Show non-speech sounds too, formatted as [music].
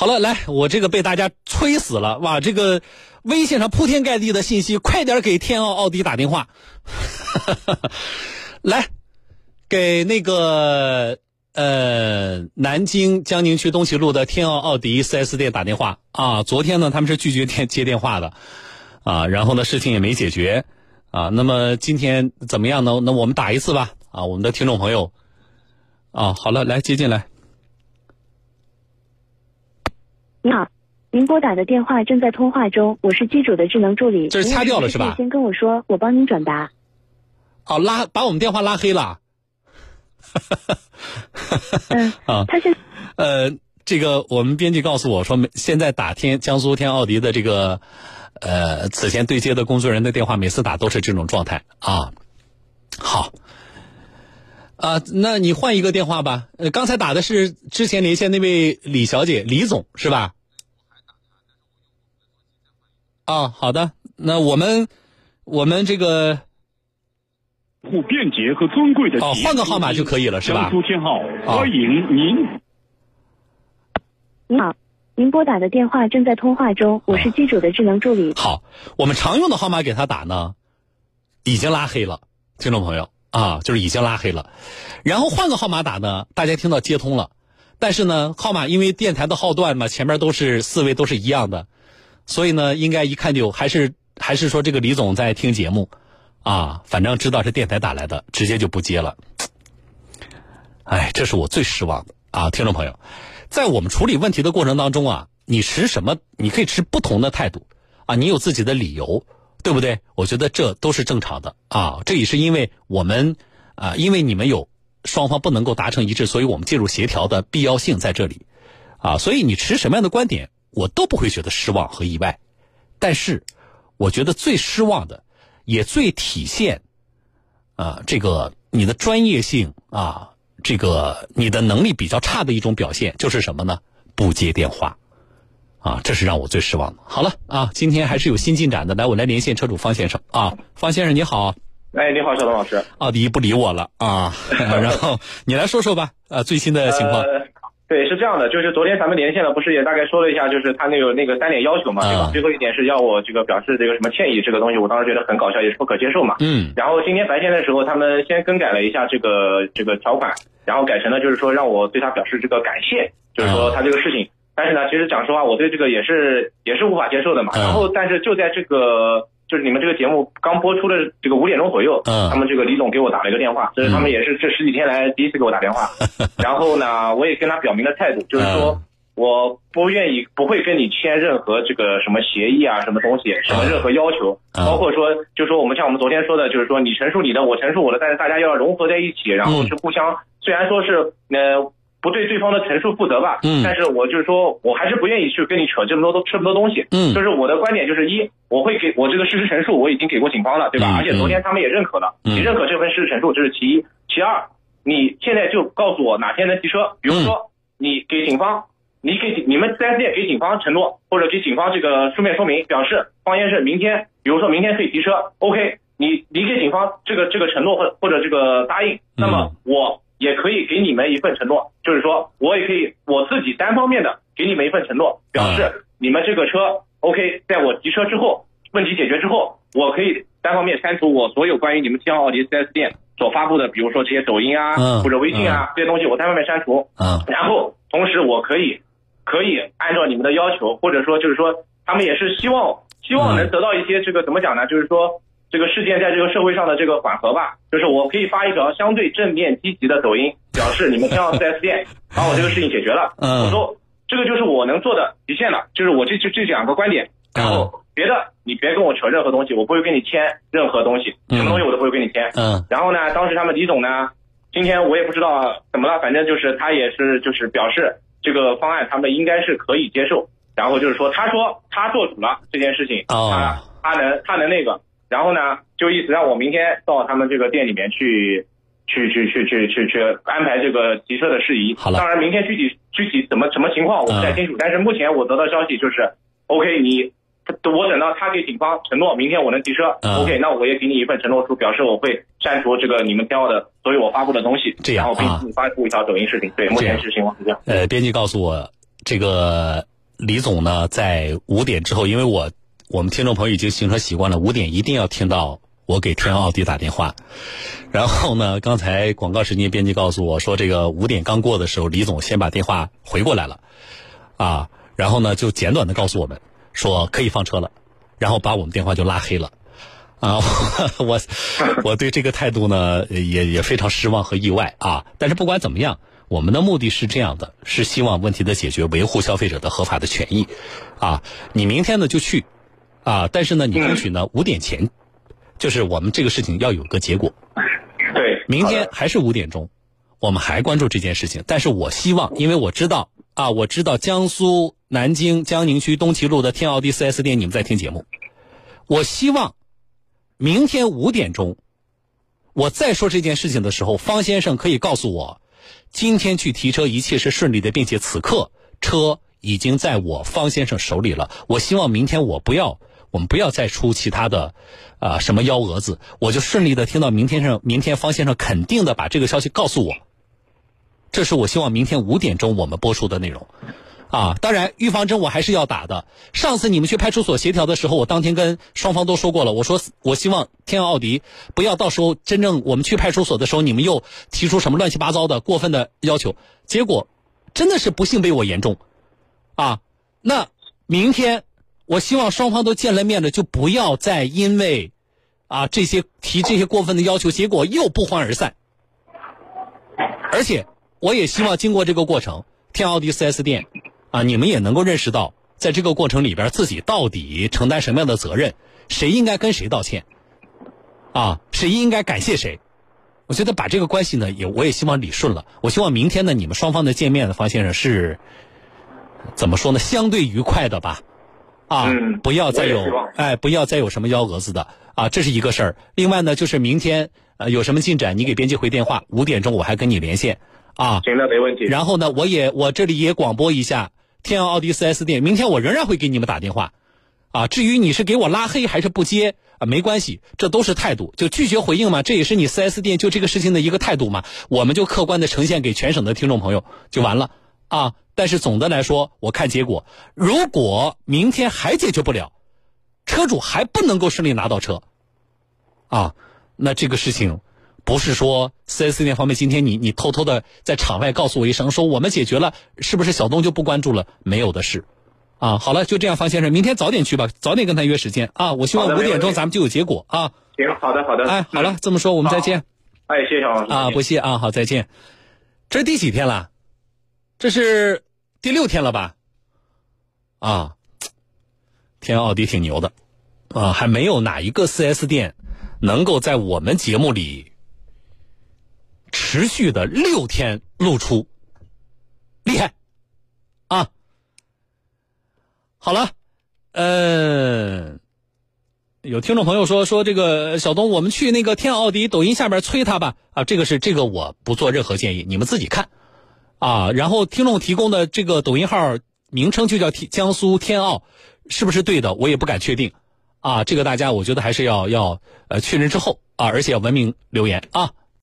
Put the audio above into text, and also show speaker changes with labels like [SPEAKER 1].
[SPEAKER 1] 好了，来，我这个被大家催死了，哇，这个微信上铺天盖地的信息，快点给天奥奥迪打电话，[laughs] 来，给那个呃南京江宁区东西路的天奥奥迪 4S 店打电话啊！昨天呢，他们是拒绝电接电话的啊，然后呢，事情也没解决啊。那么今天怎么样呢？那我们打一次吧啊，我们的听众朋友啊，好了，来接进来。
[SPEAKER 2] 你好，您拨打的电话正在通话中，我是机主的智能助理。
[SPEAKER 1] 这是掐掉了是吧？
[SPEAKER 2] 先跟我说，我帮您转达。
[SPEAKER 1] 哦，拉把我们电话拉黑了。
[SPEAKER 2] 嗯 [laughs] 啊，他是
[SPEAKER 1] 呃，这个我们编辑告诉我说，现在打天江苏天奥迪的这个呃此前对接的工作人员的电话，每次打都是这种状态啊。好，啊，那你换一个电话吧。呃，刚才打的是之前连线那位李小姐，李总是吧？啊，好的，那我们我们这个。
[SPEAKER 3] 不便捷和尊贵的
[SPEAKER 1] 哦，换个号码就可以了，是吧？
[SPEAKER 3] 江苏天浩，欢迎您。
[SPEAKER 2] 您好，您拨打的电话正在通话中，我是机主的智能助理。
[SPEAKER 1] 好，我们常用的号码给他打呢，已经拉黑了，听众朋友啊，就是已经拉黑了。然后换个号码打呢，大家听到接通了，但是呢，号码因为电台的号段嘛，前面都是四位都是一样的，所以呢，应该一看就还是还是说这个李总在听节目。啊，反正知道是电台打来的，直接就不接了。哎，这是我最失望的啊！听众朋友，在我们处理问题的过程当中啊，你持什么？你可以持不同的态度啊，你有自己的理由，对不对？我觉得这都是正常的啊。这也是因为我们啊，因为你们有双方不能够达成一致，所以我们介入协调的必要性在这里啊。所以你持什么样的观点，我都不会觉得失望和意外。但是，我觉得最失望的。也最体现，啊，这个你的专业性啊，这个你的能力比较差的一种表现，就是什么呢？不接电话，啊，这是让我最失望的。好了啊，今天还是有新进展的，来，我来连线车主方先生啊，方先生你好。
[SPEAKER 4] 哎，你好，小东老师。
[SPEAKER 1] 奥迪不理我了啊，[laughs] 然后你来说说吧，呃，最新的情况。
[SPEAKER 4] 对，是这样的，就是昨天咱们连线了，不是也大概说了一下，就是他那个那个三点要求嘛，对吧？最后一点是要我这个表示这个什么歉意，这个东西我当时觉得很搞笑，也是不可接受嘛。
[SPEAKER 1] 嗯。
[SPEAKER 4] 然后今天白天的时候，他们先更改了一下这个这个条款，然后改成了就是说让我对他表示这个感谢，就是说他这个事情。但是呢，其实讲实话，我对这个也是也是无法接受的嘛。然后，但是就在这个。就是你们这个节目刚播出的这个五点钟左右，
[SPEAKER 1] 嗯，
[SPEAKER 4] 他们这个李总给我打了一个电话，这是他们也是这十几天来第一次给我打电话。[laughs] 然后呢，我也跟他表明了态度，就是说我不愿意，不会跟你签任何这个什么协议啊，什么东西，什么任何要求，包括说，就说我们像我们昨天说的，就是说你陈述你的，我陈述我的，但是大家要融合在一起，然后是互相，虽然说是呃。不对对方的陈述负责吧，
[SPEAKER 1] 嗯，
[SPEAKER 4] 但是我就是说，我还是不愿意去跟你扯这么多都这么多东西，
[SPEAKER 1] 嗯，
[SPEAKER 4] 就是我的观点就是一，我会给我这个事实陈述，我已经给过警方了，对吧？而且昨天他们也认可了，你认可这份事实陈述，这是其一，其二，你现在就告诉我哪天能提车，比如说你给警方，你给你们四 S 店给警方承诺，或者给警方这个书面说明，表示方先生明天，比如说明天可以提车，OK，你你给警方这个这个承诺或或者这个答应，那么我。也可以给你们一份承诺，就是说我也可以我自己单方面的给你们一份承诺，表示你们这个车 OK，在我提车之后，问题解决之后，我可以单方面删除我所有关于你们天奥奥迪 4S 店所发布的，比如说这些抖音啊或者微信啊这些东西，我单方面删除。
[SPEAKER 1] 嗯。
[SPEAKER 4] 然后同时我可以可以按照你们的要求，或者说就是说他们也是希望希望能得到一些这个怎么讲呢？就是说。这个事件在这个社会上的这个缓和吧，就是我可以发一条相对正面积极的抖音，表示你们天奥 4S 店把我这个事情解决了。
[SPEAKER 1] 嗯，
[SPEAKER 4] 我说这个就是我能做的极限了，就是我这这这两个观点。然后别的你别跟我扯任何东西，我不会跟你签任何东西，什么东西我都不会跟你签。
[SPEAKER 1] 嗯。
[SPEAKER 4] 然后呢，当时他们李总呢，今天我也不知道怎么了，反正就是他也是就是表示这个方案他们应该是可以接受。然后就是说，他说他做主了这件事情，他他能他能那个。然后呢，就意思让我明天到他们这个店里面去，去去去去去去安排这个提车的事宜。
[SPEAKER 1] 好了，
[SPEAKER 4] 当然明天具体具体怎么什么情况我不太清楚，但是目前我得到消息就是，OK，你我等到他给警方承诺明天我能提车，OK，那我也给你一份承诺书，表示我会删除这个你们天奥的所有我发布的东西，
[SPEAKER 1] 这样
[SPEAKER 4] 然后并发布一条抖音视频。对，目前是情况是这样。
[SPEAKER 1] 呃，编辑告诉我，这个李总呢在五点之后，因为我我们听众朋友已经形成习惯了，五点一定要听到我给天奥迪打电话。然后呢，刚才广告时间编辑告诉我说，这个五点刚过的时候，李总先把电话回过来了，啊，然后呢就简短的告诉我们说可以放车了，然后把我们电话就拉黑了。啊，[laughs] 我我对这个态度呢也也非常失望和意外啊！但是不管怎么样，我们的目的是这样的，是希望问题的解决，维护消费者的合法的权益，啊，你明天呢就去，啊，但是呢你争取呢五点前，就是我们这个事情要有个结果。
[SPEAKER 4] 对，
[SPEAKER 1] 明天还是五点钟，我们还关注这件事情，但是我希望，因为我知道啊，我知道江苏南京江宁区东齐路的天奥迪 4S 店你们在听节目，我希望。明天五点钟，我再说这件事情的时候，方先生可以告诉我，今天去提车一切是顺利的，并且此刻车已经在我方先生手里了。我希望明天我不要，我们不要再出其他的，啊什么幺蛾子，我就顺利的听到明天上，明天方先生肯定的把这个消息告诉我。这是我希望明天五点钟我们播出的内容。啊，当然，预防针我还是要打的。上次你们去派出所协调的时候，我当天跟双方都说过了，我说我希望天奥迪不要到时候真正我们去派出所的时候，你们又提出什么乱七八糟的过分的要求，结果真的是不幸被我言中。啊，那明天我希望双方都见了面了，就不要再因为啊这些提这些过分的要求，结果又不欢而散。而且我也希望经过这个过程，天奥迪 4S 店。啊，你们也能够认识到，在这个过程里边，自己到底承担什么样的责任，谁应该跟谁道歉，啊，谁应该感谢谁？我觉得把这个关系呢，也我也希望理顺了。我希望明天呢，你们双方的见面呢，方先生是怎么说呢？相对愉快的吧，啊，不要再有哎，不要再有什么幺蛾子的啊，这是一个事儿。另外呢，就是明天呃有什么进展，你给编辑回电话，五点钟我还跟你连线啊。
[SPEAKER 4] 行的，没问题。
[SPEAKER 1] 然后呢，我也我这里也广播一下。天奥迪四 S 店，明天我仍然会给你们打电话，啊，至于你是给我拉黑还是不接啊，没关系，这都是态度，就拒绝回应嘛，这也是你四 S 店就这个事情的一个态度嘛，我们就客观的呈现给全省的听众朋友就完了啊。但是总的来说，我看结果，如果明天还解决不了，车主还不能够顺利拿到车，啊，那这个事情。不是说四 S 店方面，今天你你偷偷的在场外告诉我一声，说我们解决了，是不是小东就不关注了？没有的事，啊，好了，就这样，方先生，明天早点去吧，早点跟他约时间啊。我希望五点钟咱们就有结果啊。
[SPEAKER 4] 行，好的，好的。
[SPEAKER 1] 哎，好了，这么说我们再见。
[SPEAKER 4] 哎，谢谢小王
[SPEAKER 1] 啊，不谢啊，好，再见。这是第几天了？这是第六天了吧？啊，天奥迪挺牛的啊，还没有哪一个四 S 店能够在我们节目里。持续的六天露出，厉害，啊！好了，嗯，有听众朋友说说这个小东，我们去那个天奥迪抖音下边催他吧，啊，这个是这个我不做任何建议，你们自己看，啊，然后听众提供的这个抖音号名称就叫江苏天奥，是不是对的？我也不敢确定，啊，这个大家我觉得还是要要呃确认之后啊，而且要文明留言啊。